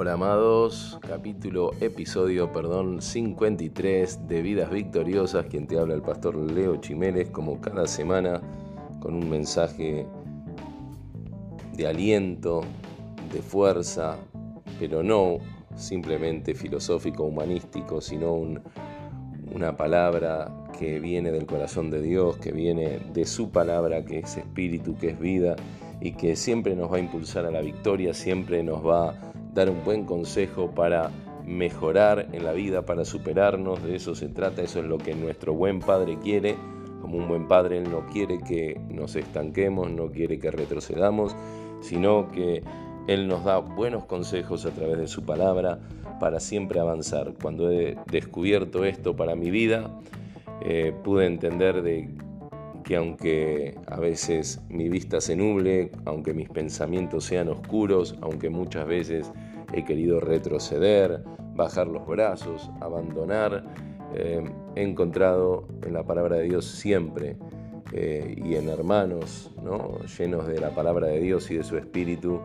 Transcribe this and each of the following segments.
Hola amados, capítulo, episodio, perdón, 53 de Vidas Victoriosas, quien te habla el pastor Leo Chiménez, como cada semana, con un mensaje de aliento, de fuerza, pero no simplemente filosófico, humanístico, sino una palabra que viene del corazón de Dios, que viene de su palabra, que es espíritu, que es vida y que siempre nos va a impulsar a la victoria, siempre nos va dar un buen consejo para mejorar en la vida, para superarnos, de eso se trata, eso es lo que nuestro buen Padre quiere. Como un buen Padre, Él no quiere que nos estanquemos, no quiere que retrocedamos, sino que Él nos da buenos consejos a través de su palabra para siempre avanzar. Cuando he descubierto esto para mi vida, eh, pude entender de que aunque a veces mi vista se nuble, aunque mis pensamientos sean oscuros, aunque muchas veces he querido retroceder, bajar los brazos, abandonar, eh, he encontrado en la palabra de Dios siempre eh, y en hermanos ¿no? llenos de la palabra de Dios y de su espíritu,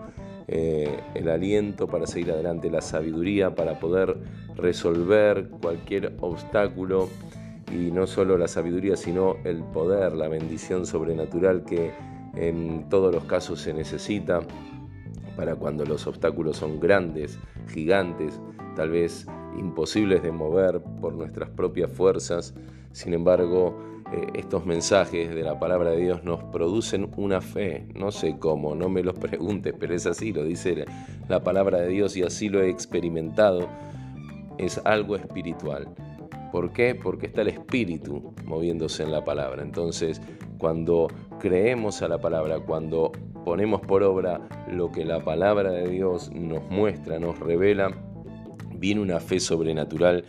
eh, el aliento para seguir adelante, la sabiduría para poder resolver cualquier obstáculo y no solo la sabiduría, sino el poder, la bendición sobrenatural que en todos los casos se necesita para cuando los obstáculos son grandes, gigantes, tal vez imposibles de mover por nuestras propias fuerzas. Sin embargo, eh, estos mensajes de la palabra de Dios nos producen una fe. No sé cómo, no me los preguntes, pero es así, lo dice la palabra de Dios y así lo he experimentado. Es algo espiritual. ¿Por qué? Porque está el espíritu moviéndose en la palabra. Entonces, cuando creemos a la palabra, cuando ponemos por obra lo que la palabra de Dios nos muestra, nos revela, viene una fe sobrenatural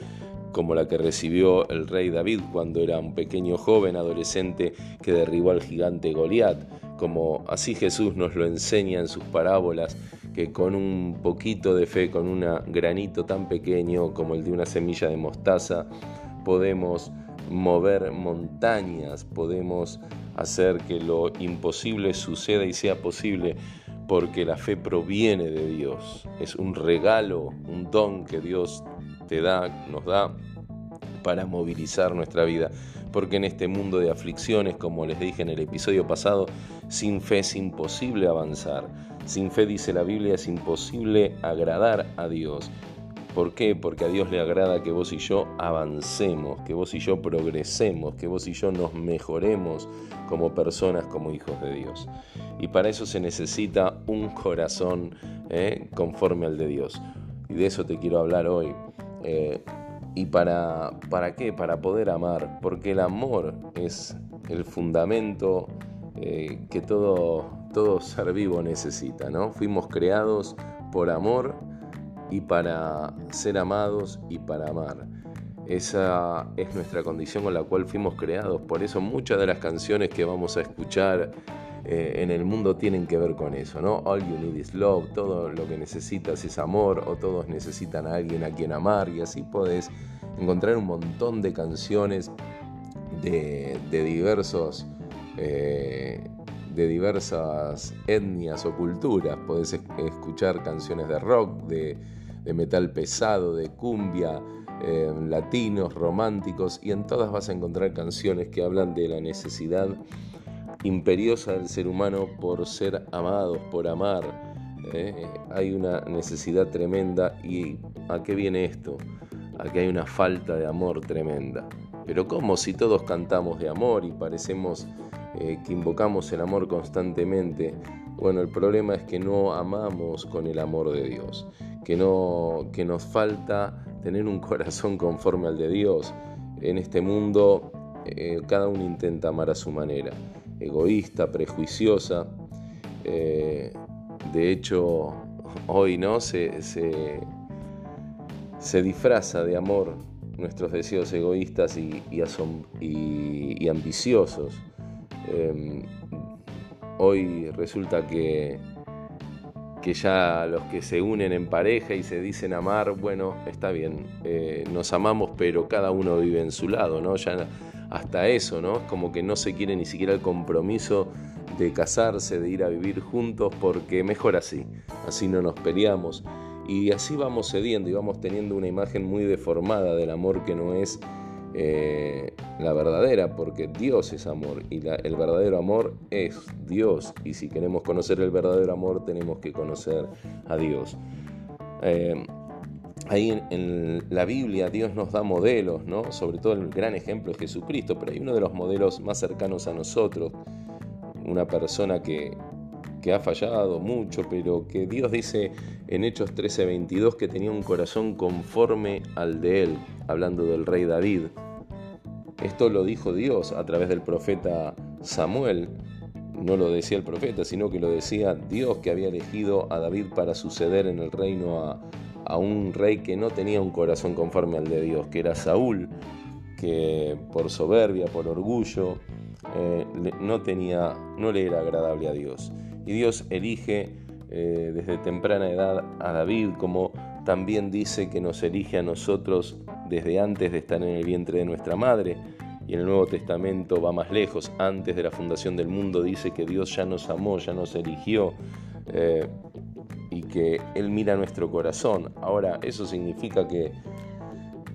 como la que recibió el rey David cuando era un pequeño joven adolescente que derribó al gigante Goliat, como así Jesús nos lo enseña en sus parábolas que con un poquito de fe, con un granito tan pequeño como el de una semilla de mostaza, podemos mover montañas, podemos hacer que lo imposible suceda y sea posible porque la fe proviene de Dios. Es un regalo, un don que Dios te da, nos da para movilizar nuestra vida. Porque en este mundo de aflicciones, como les dije en el episodio pasado, sin fe es imposible avanzar. Sin fe, dice la Biblia, es imposible agradar a Dios. ¿Por qué? Porque a Dios le agrada que vos y yo avancemos, que vos y yo progresemos, que vos y yo nos mejoremos como personas, como hijos de Dios. Y para eso se necesita un corazón ¿eh? conforme al de Dios. Y de eso te quiero hablar hoy. Eh, ¿Y para, para qué? Para poder amar. Porque el amor es el fundamento eh, que todo, todo ser vivo necesita, ¿no? Fuimos creados por amor y para ser amados y para amar. Esa es nuestra condición con la cual fuimos creados. Por eso muchas de las canciones que vamos a escuchar eh, en el mundo tienen que ver con eso, ¿no? All you need is love, todo lo que necesitas es amor, o todos necesitan a alguien a quien amar, y así podés encontrar un montón de canciones de, diversos eh, de diversas etnias o culturas. Podés escuchar canciones de rock, de, metal pesado, de cumbia, eh, latinos, románticos, y en todas vas a encontrar canciones que hablan de la necesidad imperiosa del ser humano por ser amados, por amar. ¿eh? hay una necesidad tremenda y ¿a qué viene esto? A que hay una falta de amor tremenda. Pero ¿cómo si todos cantamos de amor y parecemos eh, que invocamos el amor constantemente? Bueno, el problema es que no amamos con el amor de Dios, que, no, que nos falta tener un corazón conforme al de Dios. En este mundo eh, cada uno intenta amar a su manera, egoísta, prejuiciosa. Eh, de hecho, hoy no se, se, disfraza de amor nuestros deseos egoístas y, y, ambiciosos. Em, hoy resulta que, que ya los que se unen en pareja y se dicen amar, bueno, está bien, eh, nos amamos, pero cada uno vive en su lado, ¿no? Ya hasta eso, ¿no? Es como que no se quiere ni siquiera el compromiso de casarse, de ir a vivir juntos, porque mejor así, así no nos peleamos. Y así vamos cediendo y vamos teniendo una imagen muy deformada del amor que no es eh, la verdadera, porque Dios es amor y el verdadero amor es Dios. Y si queremos conocer el verdadero amor, tenemos que conocer a Dios. Eh, ahí en, la Biblia Dios nos da modelos, ¿no? Sobre todo el gran ejemplo es Jesucristo, pero hay uno de los modelos más cercanos a nosotros, una persona que, que ha fallado mucho, pero que Dios dice en Hechos 13:22 que tenía un corazón conforme al de él, hablando del rey David. Esto lo dijo Dios a través del profeta Samuel. No lo decía el profeta, sino que lo decía Dios que había elegido a David para suceder en el reino a, a un rey que no tenía un corazón conforme al de Dios, que era Saúl, que por soberbia, por orgullo, eh, no, tenía, no le era agradable a Dios. Y Dios elige eh, desde temprana edad a David, como también dice que nos elige a nosotros desde antes de estar en el vientre de nuestra madre. Y el Nuevo Testamento va más lejos, antes de la fundación del mundo dice que Dios ya nos amó, ya nos eligió. Eh, y que Él mira nuestro corazón. Ahora, ¿eso significa que,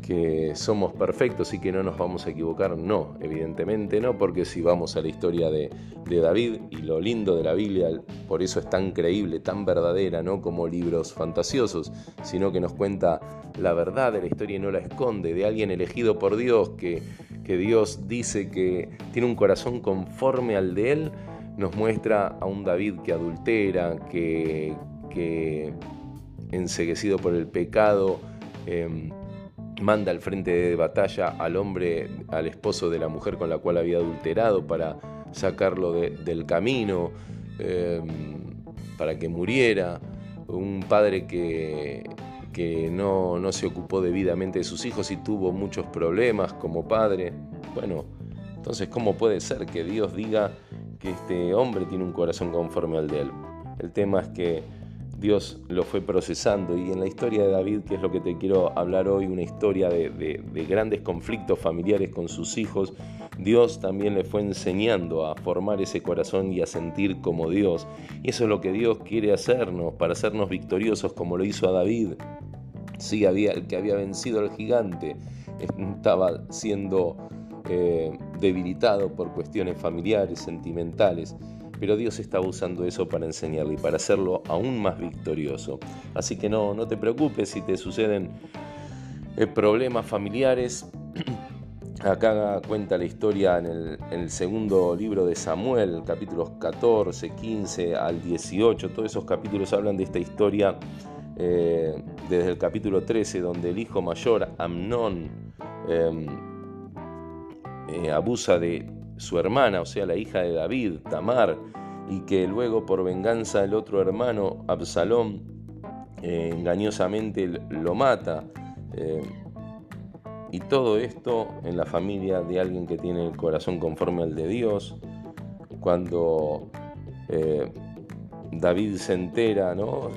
que somos perfectos y que no nos vamos a equivocar? No, evidentemente no, porque si vamos a la historia de, de David y lo lindo de la Biblia, por eso es tan creíble, tan verdadera, no como libros fantasiosos, sino que nos cuenta la verdad de la historia y no la esconde, de alguien elegido por Dios, que, que Dios dice que tiene un corazón conforme al de Él nos muestra a un David que adultera, que, que enseguecido por el pecado, em, manda al frente de batalla al hombre, al esposo de la mujer con la cual había adulterado para sacarlo del camino, em, para que muriera, un padre que, que no, no, se ocupó debidamente de sus hijos y tuvo muchos problemas como padre. Bueno, entonces, ¿cómo puede ser que Dios diga que este hombre tiene un corazón conforme al de él? El tema es que Dios lo fue procesando y en la historia de David, que es lo que te quiero hablar hoy, una historia de, grandes conflictos familiares con sus hijos, Dios también le fue enseñando a formar ese corazón y a sentir como Dios. Y eso es lo que Dios quiere hacernos, para hacernos victoriosos como lo hizo a David. Sí, había, el que había vencido al gigante estaba siendo eh, debilitado por cuestiones familiares, sentimentales pero Dios está usando eso para enseñarle y para hacerlo aún más victorioso. Así que no, no te preocupes si te suceden eh, problemas familiares. Acá cuenta la historia en el, segundo libro de Samuel, capítulos 14, 15 al 18. Todos esos capítulos hablan de esta historia eh, desde el capítulo 13, donde el hijo mayor, Amnón, em, eh, abusa de, su hermana, o sea, la hija de David, Tamar, y que luego por venganza el otro hermano, Absalón, eh, engañosamente lo mata. Eh, y todo esto en la familia de alguien que tiene el corazón conforme al de Dios, cuando eh, David se entera, ¿no?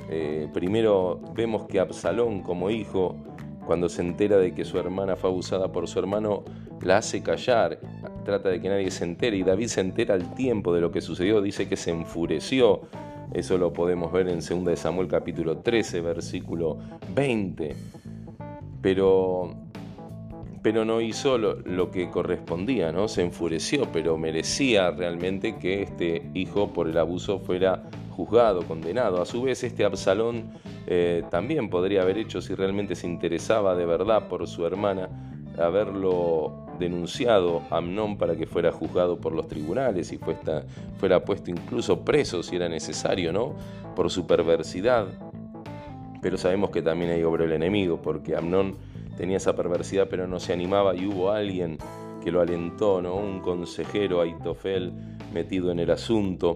primero vemos que Absalón como hijo, cuando se entera de que su hermana fue abusada por su hermano, la hace callar trata de que nadie se entere y David se entera al tiempo de lo que sucedió, dice que se enfureció. Eso lo podemos ver en 2 Samuel capítulo 13, versículo 20. Pero, pero no hizo lo, lo, que correspondía, ¿no? Se enfureció, pero merecía realmente que este hijo por el abuso fuera juzgado, condenado. A su vez, este Absalón eh, también podría haber hecho, si realmente se interesaba de verdad por su hermana, haberlo denunciado a Amnón para que fuera juzgado por los tribunales y fuera puesto incluso preso si era necesario, ¿no? Por su perversidad. Pero sabemos que también ahí obró el enemigo, porque Amnón tenía esa perversidad pero no se animaba y hubo alguien que lo alentó, ¿no? Un consejero, Aitofel, metido en el asunto.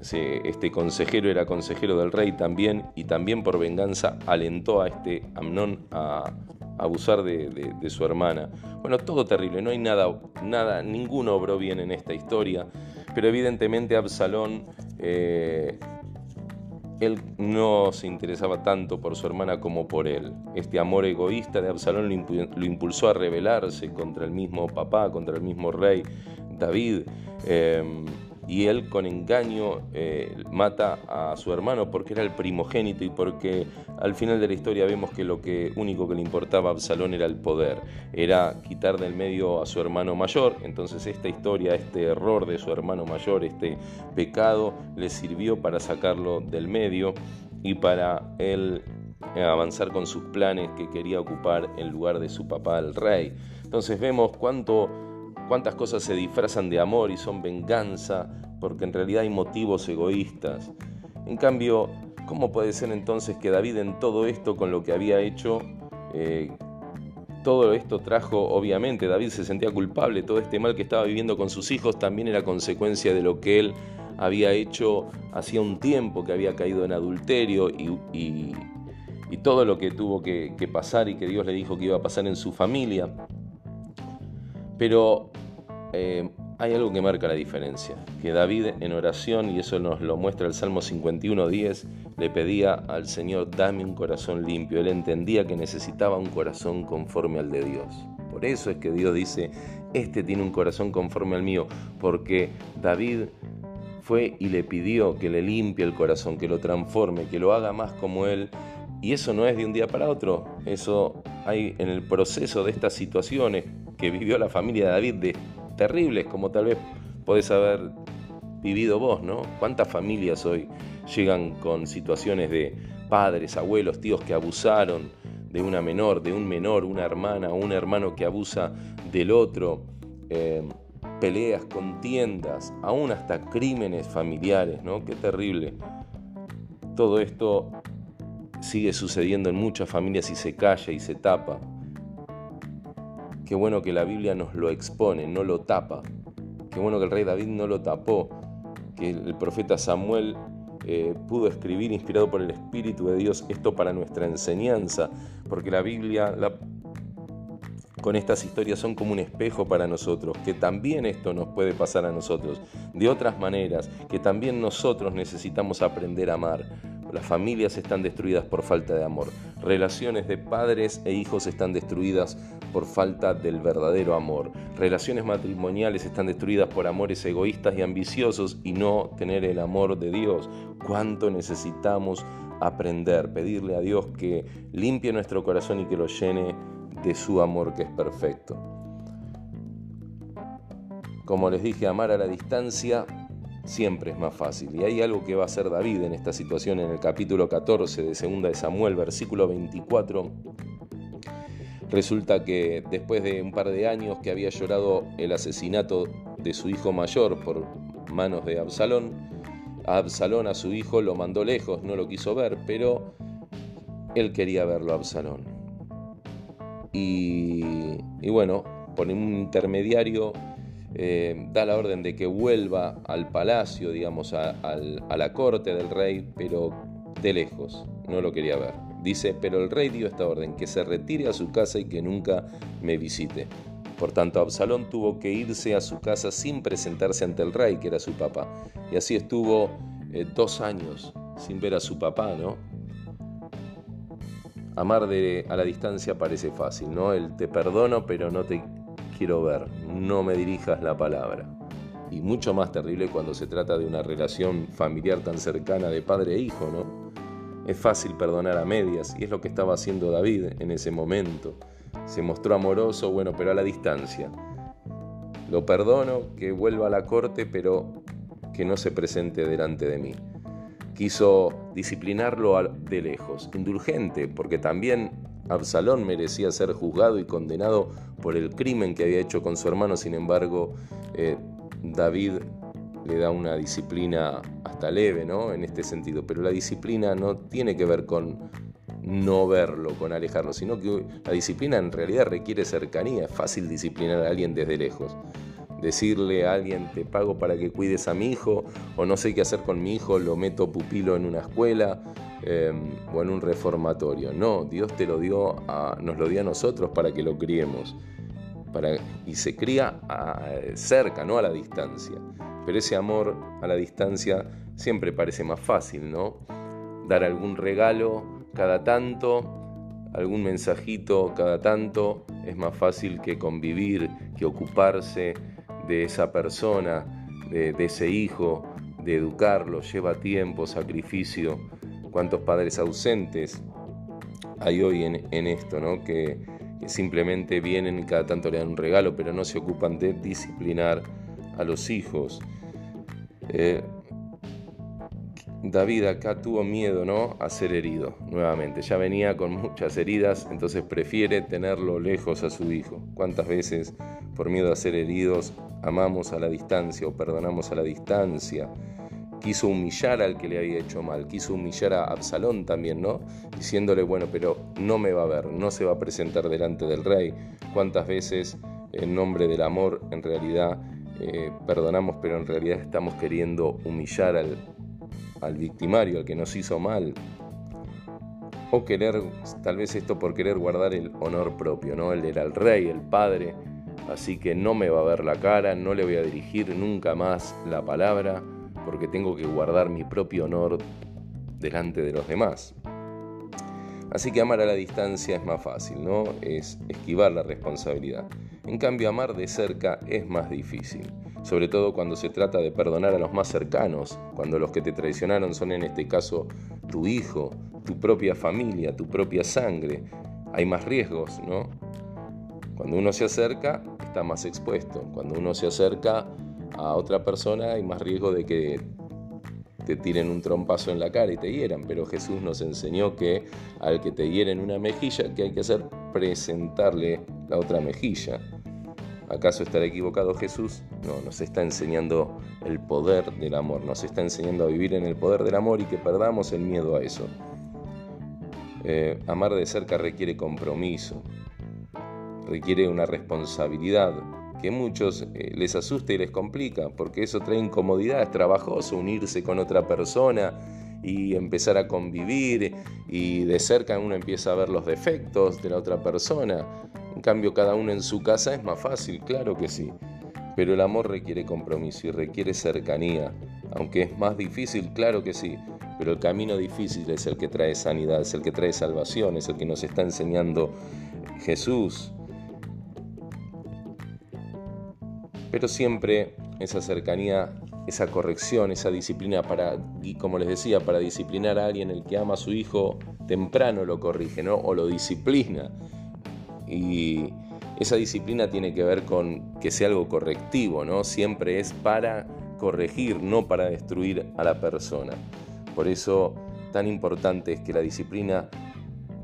Este consejero era consejero del rey también y también por venganza alentó a este Amnón a, abusar de, su hermana. Bueno, todo terrible, no hay nada, nada, ninguno obró bien en esta historia, pero evidentemente Absalón, eh, él no se interesaba tanto por su hermana como por él. Este amor egoísta de Absalón lo, impulsó a rebelarse contra el mismo papá, contra el mismo rey David. Eh, y él con engaño eh, mata a su hermano porque era el primogénito y porque al final de la historia vemos que lo que único que le importaba a Absalón era el poder, era quitar del medio a su hermano mayor, entonces esta historia, este error de su hermano mayor, este pecado, le sirvió para sacarlo del medio y para él avanzar con sus planes que quería ocupar el lugar de su papá, el rey. Entonces vemos cuánto cuántas cosas se disfrazan de amor y son venganza, porque en realidad hay motivos egoístas. En cambio, ¿cómo puede ser entonces que David en todo esto, con lo que había hecho, eh, todo esto trajo, obviamente, David se sentía culpable, todo este mal que estaba viviendo con sus hijos también era consecuencia de lo que él había hecho hacía un tiempo, que había caído en adulterio y, todo lo que tuvo que pasar y que Dios le dijo que iba a pasar en su familia. Pero eh, hay algo que marca la diferencia, que David en oración, y eso nos lo muestra el Salmo 51.10, le pedía al Señor, dame un corazón limpio. Él entendía que necesitaba un corazón conforme al de Dios. Por eso es que Dios dice, este tiene un corazón conforme al mío, porque David fue y le pidió que le limpie el corazón, que lo transforme, que lo haga más como Él. Y eso no es de un día para otro, eso hay en el proceso de estas situaciones que vivió la familia de David, de terribles como tal vez podés haber vivido vos, ¿no? ¿Cuántas familias hoy llegan con situaciones de padres, abuelos, tíos que abusaron de una menor, de un menor, una hermana un hermano que abusa del otro? Eh, peleas, contiendas, aún hasta crímenes familiares, ¿no? Qué terrible. Todo esto sigue sucediendo en muchas familias y se calla y se tapa. Qué bueno que la Biblia nos lo expone, no lo tapa. Qué bueno que el rey David no lo tapó, que el profeta Samuel eh, pudo escribir inspirado por el Espíritu de Dios esto para nuestra enseñanza, porque la Biblia con estas historias son como un espejo para nosotros, que también esto nos puede pasar a nosotros, de otras maneras, que también nosotros necesitamos aprender a amar, las familias están destruidas por falta de amor. Relaciones de padres e hijos están destruidas por falta del verdadero amor. Relaciones matrimoniales están destruidas por amores egoístas y ambiciosos y no tener el amor de Dios. ¿Cuánto necesitamos aprender? Pedirle a Dios que limpie nuestro corazón y que lo llene de su amor que es perfecto. Como les dije, amar a la distancia siempre es más fácil. Y hay algo que va a hacer David en esta situación en el capítulo 14 de Segunda de Samuel, versículo 24. Resulta que después de un par de años que había llorado el asesinato de su hijo mayor por manos de Absalón, a Absalón a su hijo lo mandó lejos, no lo quiso ver, pero él quería verlo a Absalón. Y, y bueno, por un intermediario eh, da la orden de que vuelva al palacio, digamos, a, la corte del rey, pero de lejos, no lo quería ver. Dice, pero el rey dio esta orden, que se retire a su casa y que nunca me visite. Por tanto, Absalón tuvo que irse a su casa sin presentarse ante el rey, que era su papá. Y así estuvo eh, dos años sin ver a su papá, ¿no? Amar de, a la distancia parece fácil, ¿no? El te perdono, pero no te quiero ver, no me dirijas la palabra. Y mucho más terrible cuando se trata de una relación familiar tan cercana de padre e hijo, ¿no? Es fácil perdonar a medias y es lo que estaba haciendo David en ese momento. Se mostró amoroso, bueno, pero a la distancia. Lo perdono, que vuelva a la corte, pero que no se presente delante de mí. Quiso disciplinarlo de lejos, indulgente, porque también Absalón merecía ser juzgado y condenado por el crimen que había hecho con su hermano, sin embargo, eh, David le da una disciplina hasta leve, ¿no? En este sentido, pero la disciplina no tiene que ver con no verlo, con alejarlo, sino que la disciplina en realidad requiere cercanía, es fácil disciplinar a alguien desde lejos. Decirle a alguien, te pago para que cuides a mi hijo, o no sé qué hacer con mi hijo, lo meto pupilo en una escuela, Em, o en un reformatorio. No, Dios te lo dio a, nos lo dio a nosotros para que lo criemos. Para, y se cría cerca, no a la distancia. Pero ese amor a la distancia siempre parece más fácil, ¿no? Dar algún regalo cada tanto, algún mensajito cada tanto, es más fácil que convivir, que ocuparse de esa persona, de, ese hijo, de educarlo, lleva tiempo, sacrificio. Cuántos padres ausentes hay hoy en, esto, ¿no? Que, simplemente vienen y cada tanto le dan un regalo, pero no se ocupan de disciplinar a los hijos. Eh, David acá tuvo miedo, ¿no? A ser herido nuevamente. Ya venía con muchas heridas, entonces prefiere tenerlo lejos a su hijo. ¿Cuántas veces por miedo a ser heridos amamos a la distancia o perdonamos a la distancia? Quiso humillar al que le había hecho mal, quiso humillar a Absalón también, ¿no? Diciéndole, bueno, pero no me va a ver, no se va a presentar delante del rey. ¿Cuántas veces en nombre del amor en realidad eh, perdonamos, pero en realidad estamos queriendo humillar al, al victimario, al que nos hizo mal. O querer, tal vez esto por querer guardar el honor propio, ¿no? Él era el rey, el padre, así que no me va a ver la cara, no le voy a dirigir nunca más la palabra, porque tengo que guardar mi propio honor delante de los demás. Así que amar a la distancia es más fácil, ¿no? Es esquivar la responsabilidad. En cambio, amar de cerca es más difícil sobre todo cuando se trata de perdonar a los más cercanos, cuando los que te traicionaron son en este caso tu hijo, tu propia familia, tu propia sangre. Hay más riesgos, ¿no? Cuando uno se acerca, está más expuesto. Cuando uno se acerca a otra persona, hay más riesgo de que te tiren un trompazo en la cara y te hieran. Pero Jesús nos enseñó que al que te hieren una mejilla, ¿qué hay que hacer? Presentarle la otra mejilla. ¿Acaso estará equivocado Jesús? No, nos está enseñando el poder del amor, nos está enseñando a vivir en el poder del amor y que perdamos el miedo a eso. Eh, amar de cerca requiere compromiso, requiere una responsabilidad que muchos eh, les asusta y les complica, porque eso trae incomodidad, es trabajoso unirse con otra persona y empezar a convivir y de cerca uno empieza a ver los defectos de la otra persona. En cambio, cada uno en su casa es más fácil, claro que sí. Pero el amor requiere compromiso y requiere cercanía. Aunque es más difícil, claro que sí. Pero el camino difícil es el que trae sanidad, es el que trae salvación, es el que nos está enseñando Jesús. Pero siempre esa cercanía, esa corrección, esa disciplina para, como les decía, para disciplinar a alguien el que ama a su hijo, temprano lo corrige, ¿no? O lo disciplina y esa disciplina tiene que ver con que sea algo correctivo, ¿no? Siempre es para corregir, no para destruir a la persona. Por eso tan importante es que la disciplina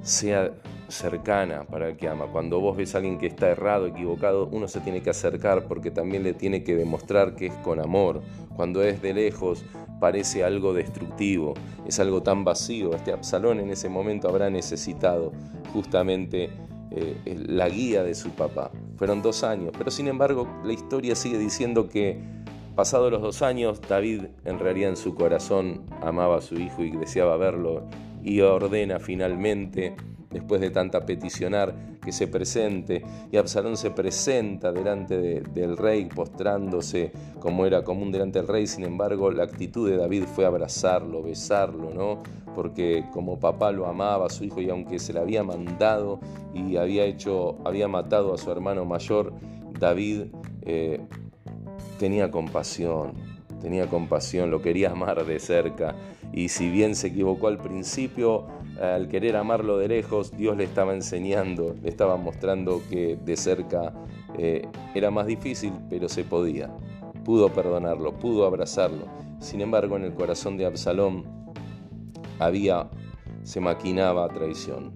sea cercana para el que ama. Cuando vos ves a alguien que está errado, equivocado, uno se tiene que acercar porque también le tiene que demostrar que es con amor. Cuando es de lejos parece algo destructivo, es algo tan vacío. Este Absalón en ese momento habrá necesitado justamente eh, la guía de su papá. Fueron dos años, pero sin embargo la historia sigue diciendo que pasados los dos años, David en realidad en su corazón amaba a su hijo y deseaba verlo y ordena finalmente después de tanta peticionar, que se presente. Y Absalón se presenta delante del rey, postrándose como era común delante del rey. Sin embargo, la actitud de David fue abrazarlo, besarlo, ¿no? Porque como papá lo amaba a su hijo y aunque se le había mandado y había hecho, había matado a su hermano mayor, David eh, tenía compasión, tenía compasión, lo quería amar de cerca. Y si bien se equivocó al principio, al querer amarlo de lejos, Dios le estaba enseñando, le estaba mostrando que de cerca eh, era más difícil, pero se podía. Pudo perdonarlo, pudo abrazarlo. Sin embargo, en el corazón de Absalón había, se maquinaba traición.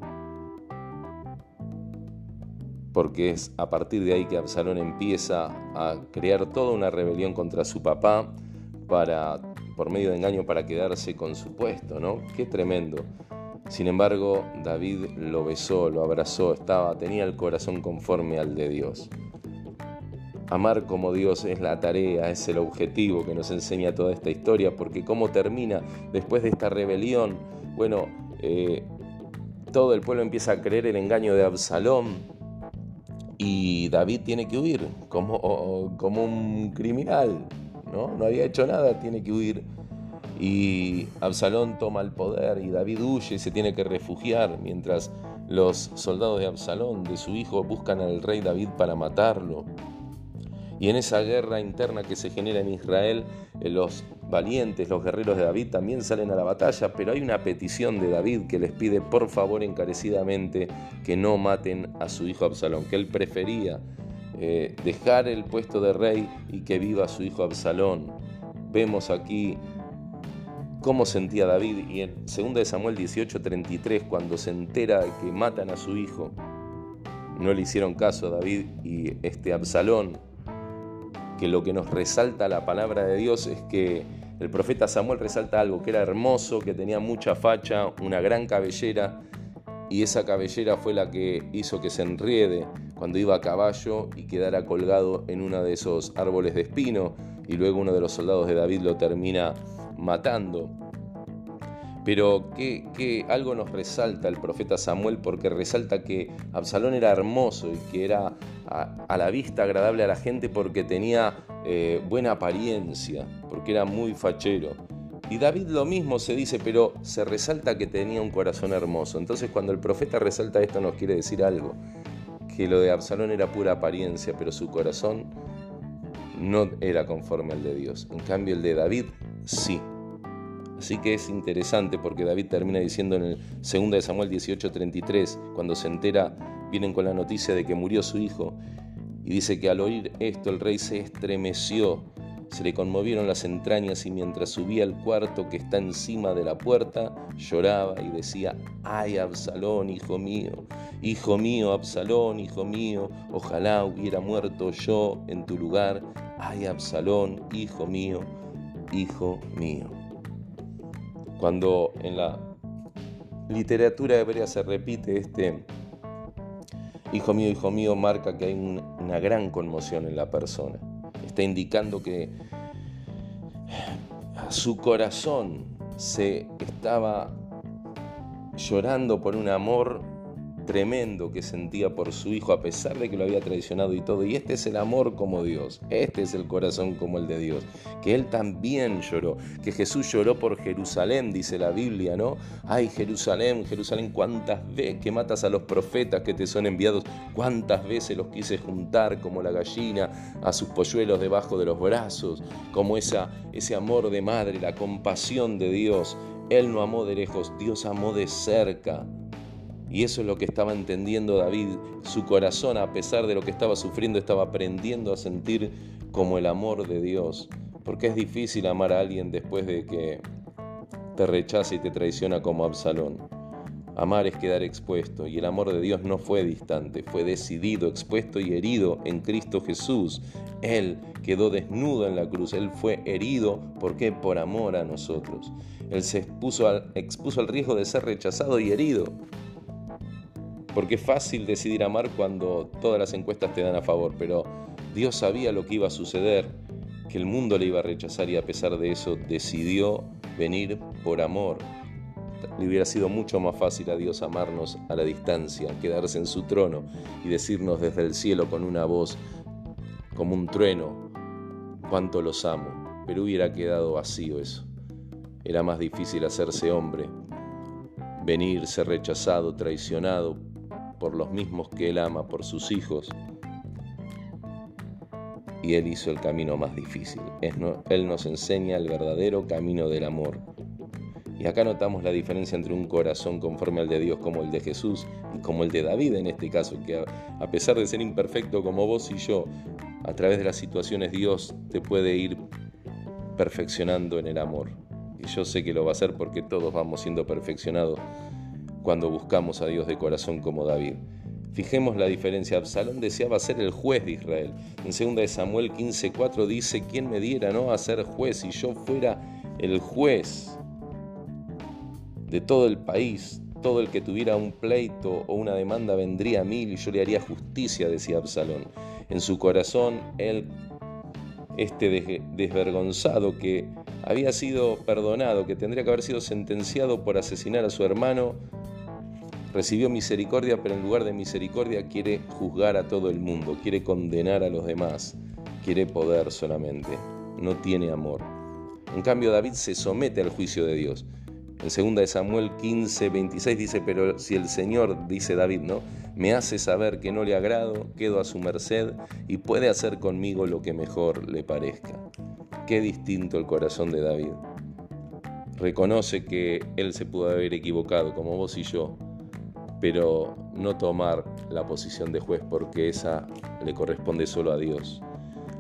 Porque es a partir de ahí que Absalón empieza a crear toda una rebelión contra su papá para, por medio de engaño para quedarse con su puesto, ¿no? Qué tremendo. Sin embargo, David lo besó, lo abrazó, estaba, tenía el corazón conforme al de Dios. Amar como Dios es la tarea, es el objetivo que nos enseña toda esta historia, porque cómo termina después de esta rebelión, bueno, eh, todo el pueblo empieza a creer el engaño de Absalón y David tiene que huir como, como un criminal, ¿no? No había hecho nada, tiene que huir y Absalón toma el poder y David huye y se tiene que refugiar mientras los soldados de Absalón, de su hijo, buscan al rey David para matarlo. Y en esa guerra interna que se genera en Israel, eh, los valientes, los guerreros de David también salen a la batalla, pero hay una petición de David que les pide por favor encarecidamente que no maten a su hijo Absalón, que él prefería eh, dejar el puesto de rey y que viva su hijo Absalón. Vemos aquí cómo sentía David y en 2 Samuel 18:33 cuando se entera de que matan a su hijo, no le hicieron caso a David y este Absalón que lo que nos resalta la palabra de Dios es que el profeta Samuel resalta algo, que era hermoso, que tenía mucha facha, una gran cabellera, y esa cabellera fue la que hizo que se enriede cuando iba a caballo y quedara colgado en uno de esos árboles de espino, y luego uno de los soldados de David lo termina matando. Pero que, algo nos resalta el profeta Samuel porque resalta que Absalón era hermoso y que era a, la vista agradable a la gente porque tenía eh, buena apariencia, porque era muy fachero. Y David lo mismo se dice, pero se resalta que tenía un corazón hermoso. Entonces cuando el profeta resalta esto nos quiere decir algo, que lo de Absalón era pura apariencia, pero su corazón no era conforme al de Dios. En cambio el de David sí. Así que es interesante porque David termina diciendo en el 2 de Samuel 18:33, cuando se entera, vienen con la noticia de que murió su hijo, y dice que al oír esto el rey se estremeció, se le conmovieron las entrañas y mientras subía al cuarto que está encima de la puerta, lloraba y decía, ay Absalón, hijo mío, hijo mío, Absalón, hijo mío, ojalá hubiera muerto yo en tu lugar, ay Absalón, hijo mío, hijo mío. Cuando en la literatura hebrea se repite este hijo mío, hijo mío, marca que hay una gran conmoción en la persona. Está indicando que su corazón se estaba llorando por un amor tremendo que sentía por su hijo a pesar de que lo había traicionado y todo. Y este es el amor como Dios, este es el corazón como el de Dios, que Él también lloró, que Jesús lloró por Jerusalén, dice la Biblia, ¿no? Ay, Jerusalén, Jerusalén, cuántas veces que matas a los profetas que te son enviados, cuántas veces los quise juntar como la gallina a sus polluelos debajo de los brazos, como esa, ese amor de madre, la compasión de Dios. Él no amó de lejos, Dios amó de cerca. Y eso es lo que estaba entendiendo David. Su corazón, a pesar de lo que estaba sufriendo, estaba aprendiendo a sentir como el amor de Dios. Porque es difícil amar a alguien después de que te rechaza y te traiciona como Absalón. Amar es quedar expuesto y el amor de Dios no fue distante, fue decidido, expuesto y herido en Cristo Jesús. Él quedó desnudo en la cruz, Él fue herido, ¿por qué? Por amor a nosotros. Él se expuso al, expuso al riesgo de ser rechazado y herido porque es fácil decidir amar cuando todas las encuestas te dan a favor, pero Dios sabía lo que iba a suceder, que el mundo le iba a rechazar y a pesar de eso decidió venir por amor. Le hubiera sido mucho más fácil a Dios amarnos a la distancia, quedarse en su trono y decirnos desde el cielo con una voz como un trueno, cuánto los amo, pero hubiera quedado vacío eso. Era más difícil hacerse hombre, venir, ser rechazado, traicionado, por los mismos que Él ama, por sus hijos. Y Él hizo el camino más difícil. Él nos enseña el verdadero camino del amor. Y acá notamos la diferencia entre un corazón conforme al de Dios como el de Jesús y como el de David en este caso, que a pesar de ser imperfecto como vos y yo, a través de las situaciones Dios te puede ir perfeccionando en el amor. Y yo sé que lo va a hacer porque todos vamos siendo perfeccionados cuando buscamos a Dios de corazón como David. Fijemos la diferencia. Absalón deseaba ser el juez de Israel. En 2 Samuel 15:4 dice, ¿quién me diera no a ser juez si yo fuera el juez de todo el país? Todo el que tuviera un pleito o una demanda vendría a mí y yo le haría justicia, decía Absalón. En su corazón, él, este desvergonzado que había sido perdonado, que tendría que haber sido sentenciado por asesinar a su hermano, Recibió misericordia, pero en lugar de misericordia quiere juzgar a todo el mundo, quiere condenar a los demás, quiere poder solamente, no tiene amor. En cambio, David se somete al juicio de Dios. En 2 Samuel 15, 26 dice, pero si el Señor, dice David, ¿no? Me hace saber que no le agrado, quedo a su merced y puede hacer conmigo lo que mejor le parezca. Qué distinto el corazón de David. Reconoce que él se pudo haber equivocado, como vos y yo, pero no tomar la posición de juez porque esa le corresponde solo a Dios.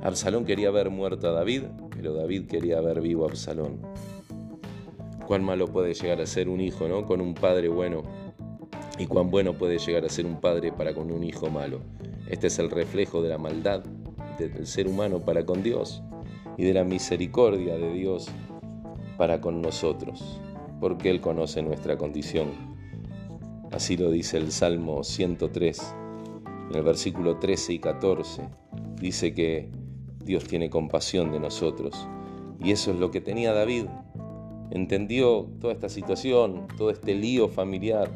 Absalón quería ver muerto a David, pero David quería ver vivo a Absalón. Cuán malo puede llegar a ser un hijo, ¿no? Con un padre bueno. Y cuán bueno puede llegar a ser un padre para con un hijo malo. Este es el reflejo de la maldad del ser humano para con Dios y de la misericordia de Dios para con nosotros, porque Él conoce nuestra condición. Así lo dice el Salmo 103, en el versículo 13 y 14. Dice que Dios tiene compasión de nosotros. Y eso es lo que tenía David. Entendió toda esta situación, todo este lío familiar.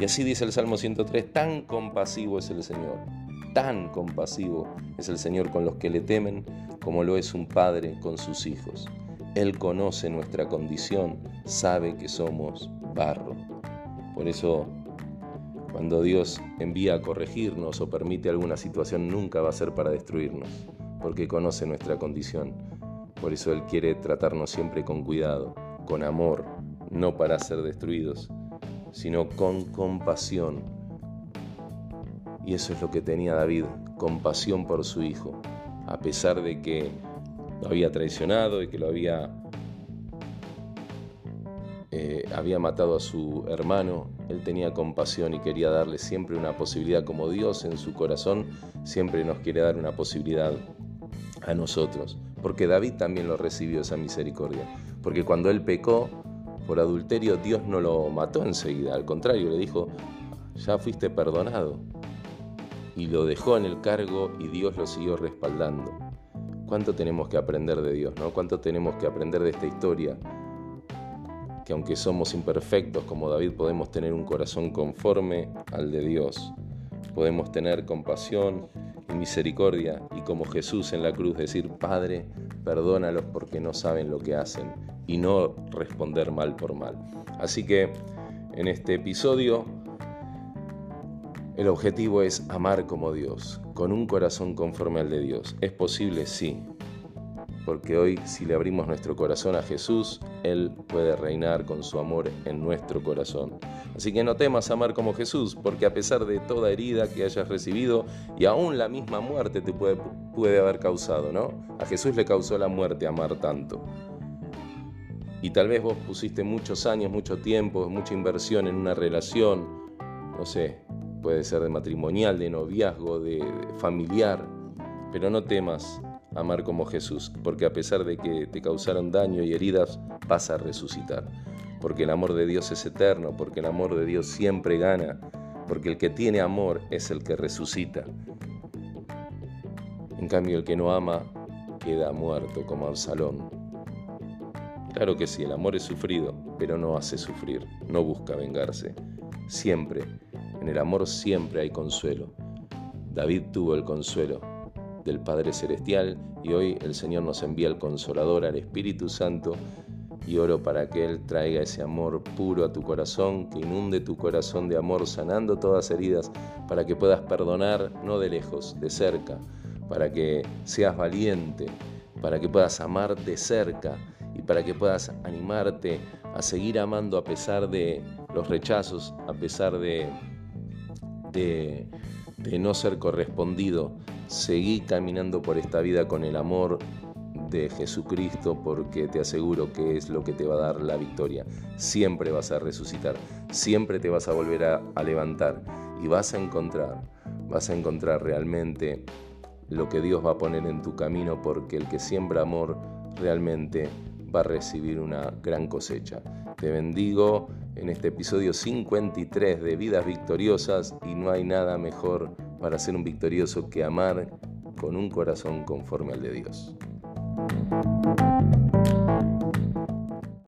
Y así dice el Salmo 103, tan compasivo es el Señor, tan compasivo es el Señor con los que le temen como lo es un padre con sus hijos. Él conoce nuestra condición, sabe que somos barro. Por eso, cuando Dios envía a corregirnos o permite alguna situación, nunca va a ser para destruirnos porque conoce nuestra condición. Por eso Él quiere tratarnos siempre con cuidado, con amor, no para ser destruidos, sino con compasión. Y eso es lo que tenía David, compasión por su hijo, a pesar de que lo había traicionado y que lo había, eh, había matado a su hermano, él tenía compasión y quería darle siempre una posibilidad, como Dios en su corazón siempre nos quiere dar una posibilidad a nosotros, porque David también lo recibió esa misericordia, porque cuando él pecó por adulterio, Dios no lo mató enseguida, al contrario, le dijo, ya fuiste perdonado, y lo dejó en el cargo y Dios lo siguió respaldando. ¿Cuánto tenemos que aprender de Dios, no? ¿Cuánto tenemos que aprender de esta historia? Que aunque somos imperfectos como David, podemos tener un corazón conforme al de Dios. Podemos tener compasión y misericordia y como Jesús en la cruz decir, Padre, perdónalos porque no saben lo que hacen y no responder mal por mal. Así que en este episodio el objetivo es amar como Dios, con un corazón conforme al de Dios. ¿Es posible? Sí, porque hoy si le abrimos nuestro corazón a Jesús, Él puede reinar con su amor en nuestro corazón. Así que no temas amar como Jesús, porque a pesar de toda herida que hayas recibido y aún la misma muerte te puede, puede haber causado, ¿no? A Jesús le causó la muerte amar tanto. Y tal vez vos pusiste muchos años, mucho tiempo, mucha inversión en una relación, no sé, puede ser de matrimonial, de noviazgo, de familiar, pero no temas amar como Jesús, porque a pesar de que te causaron daño y heridas, vas a resucitar. Porque el amor de Dios es eterno, porque el amor de Dios siempre gana, porque el que tiene amor es el que resucita. En cambio, el que no ama queda muerto como Absalón. Claro que sí, el amor es sufrido, pero no hace sufrir, no busca vengarse. Siempre, en el amor siempre hay consuelo. David tuvo el consuelo del Padre Celestial y hoy el Señor nos envía el Consolador, al Espíritu Santo y oro para que Él traiga ese amor puro a tu corazón, que inunde tu corazón de amor, sanando todas heridas, para que puedas perdonar no de lejos, de cerca, para que seas valiente, para que puedas amar de cerca y para que puedas animarte a seguir amando a pesar de los rechazos, a pesar de, de, de no ser correspondido, Seguí caminando por esta vida con el amor de Jesucristo porque te aseguro que es lo que te va a dar la victoria. Siempre vas a resucitar, siempre te vas a volver a, levantar y vas a encontrar, vas a encontrar realmente lo que Dios va a poner en tu camino porque el que siembra amor realmente va a recibir una gran cosecha. Te bendigo en este episodio 53 de Vidas Victoriosas y no hay nada mejor para ser un victorioso que amar con un corazón conforme al de Dios.